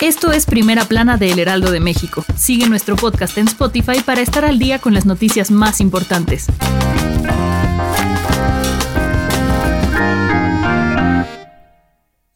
Esto es Primera Plana de El Heraldo de México. Sigue nuestro podcast en Spotify para estar al día con las noticias más importantes.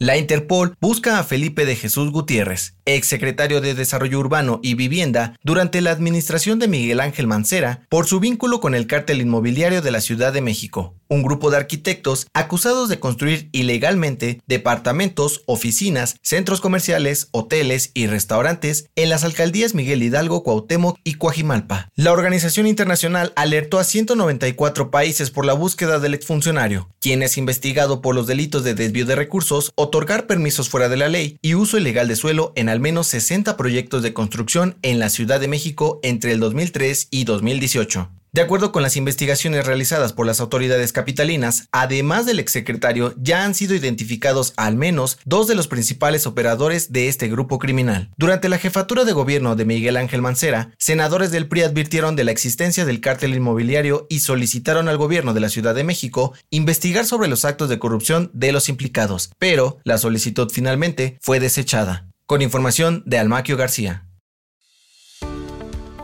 La Interpol busca a Felipe de Jesús Gutiérrez, exsecretario de Desarrollo Urbano y Vivienda durante la administración de Miguel Ángel Mancera, por su vínculo con el cártel inmobiliario de la Ciudad de México, un grupo de arquitectos acusados de construir ilegalmente departamentos, oficinas, centros comerciales, hoteles y restaurantes en las alcaldías Miguel Hidalgo, Cuauhtémoc y Coajimalpa. La organización internacional alertó a 194 países por la búsqueda del exfuncionario, quien es investigado por los delitos de desvío de recursos o otorgar permisos fuera de la ley y uso ilegal de suelo en al menos 60 proyectos de construcción en la Ciudad de México entre el 2003 y 2018. De acuerdo con las investigaciones realizadas por las autoridades capitalinas, además del exsecretario, ya han sido identificados al menos dos de los principales operadores de este grupo criminal. Durante la jefatura de gobierno de Miguel Ángel Mancera, senadores del PRI advirtieron de la existencia del cártel inmobiliario y solicitaron al gobierno de la Ciudad de México investigar sobre los actos de corrupción de los implicados, pero la solicitud finalmente fue desechada. Con información de Almaquio García.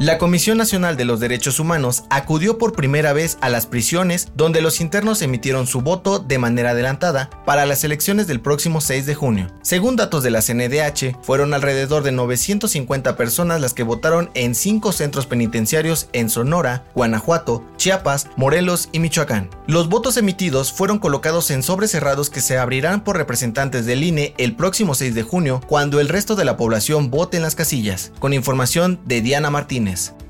La Comisión Nacional de los Derechos Humanos acudió por primera vez a las prisiones donde los internos emitieron su voto de manera adelantada para las elecciones del próximo 6 de junio. Según datos de la CNDH, fueron alrededor de 950 personas las que votaron en cinco centros penitenciarios en Sonora, Guanajuato, Chiapas, Morelos y Michoacán. Los votos emitidos fueron colocados en sobres cerrados que se abrirán por representantes del INE el próximo 6 de junio cuando el resto de la población vote en las casillas. Con información de Diana Martínez.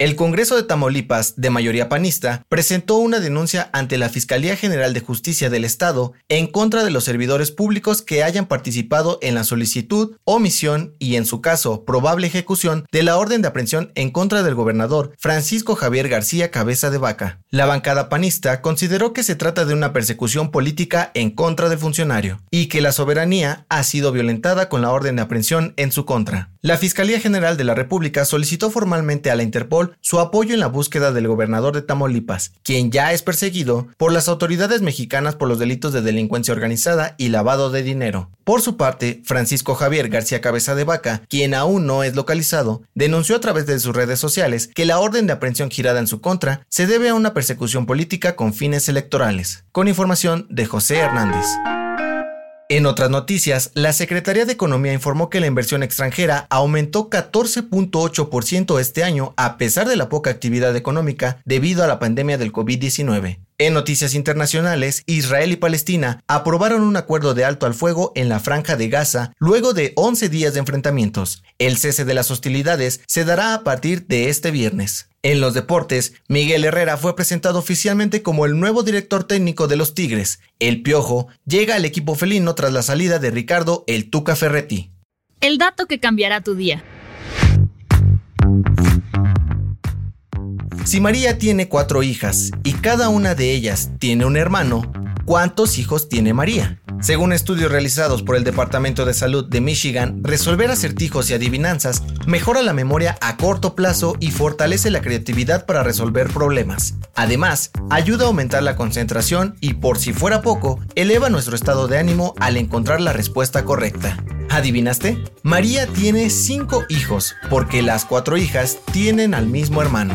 El Congreso de Tamaulipas, de mayoría panista, presentó una denuncia ante la Fiscalía General de Justicia del Estado en contra de los servidores públicos que hayan participado en la solicitud, omisión y, en su caso, probable ejecución de la orden de aprehensión en contra del gobernador Francisco Javier García Cabeza de Vaca. La bancada panista consideró que se trata de una persecución política en contra del funcionario y que la soberanía ha sido violentada con la orden de aprehensión en su contra. La Fiscalía General de la República solicitó formalmente a la Interpol su apoyo en la búsqueda del gobernador de Tamaulipas, quien ya es perseguido por las autoridades mexicanas por los delitos de delincuencia organizada y lavado de dinero. Por su parte, Francisco Javier García Cabeza de Vaca, quien aún no es localizado, denunció a través de sus redes sociales que la orden de aprehensión girada en su contra se debe a una persecución política con fines electorales. Con información de José Hernández. En otras noticias, la Secretaría de Economía informó que la inversión extranjera aumentó 14.8% este año a pesar de la poca actividad económica debido a la pandemia del COVID-19. En noticias internacionales, Israel y Palestina aprobaron un acuerdo de alto al fuego en la franja de Gaza luego de 11 días de enfrentamientos. El cese de las hostilidades se dará a partir de este viernes. En los deportes, Miguel Herrera fue presentado oficialmente como el nuevo director técnico de los Tigres. El Piojo llega al equipo felino tras la salida de Ricardo El Tuca Ferretti. El dato que cambiará tu día. Si María tiene cuatro hijas y cada una de ellas tiene un hermano, ¿cuántos hijos tiene María? Según estudios realizados por el Departamento de Salud de Michigan, resolver acertijos y adivinanzas mejora la memoria a corto plazo y fortalece la creatividad para resolver problemas. Además, ayuda a aumentar la concentración y, por si fuera poco, eleva nuestro estado de ánimo al encontrar la respuesta correcta. ¿Adivinaste? María tiene cinco hijos, porque las cuatro hijas tienen al mismo hermano.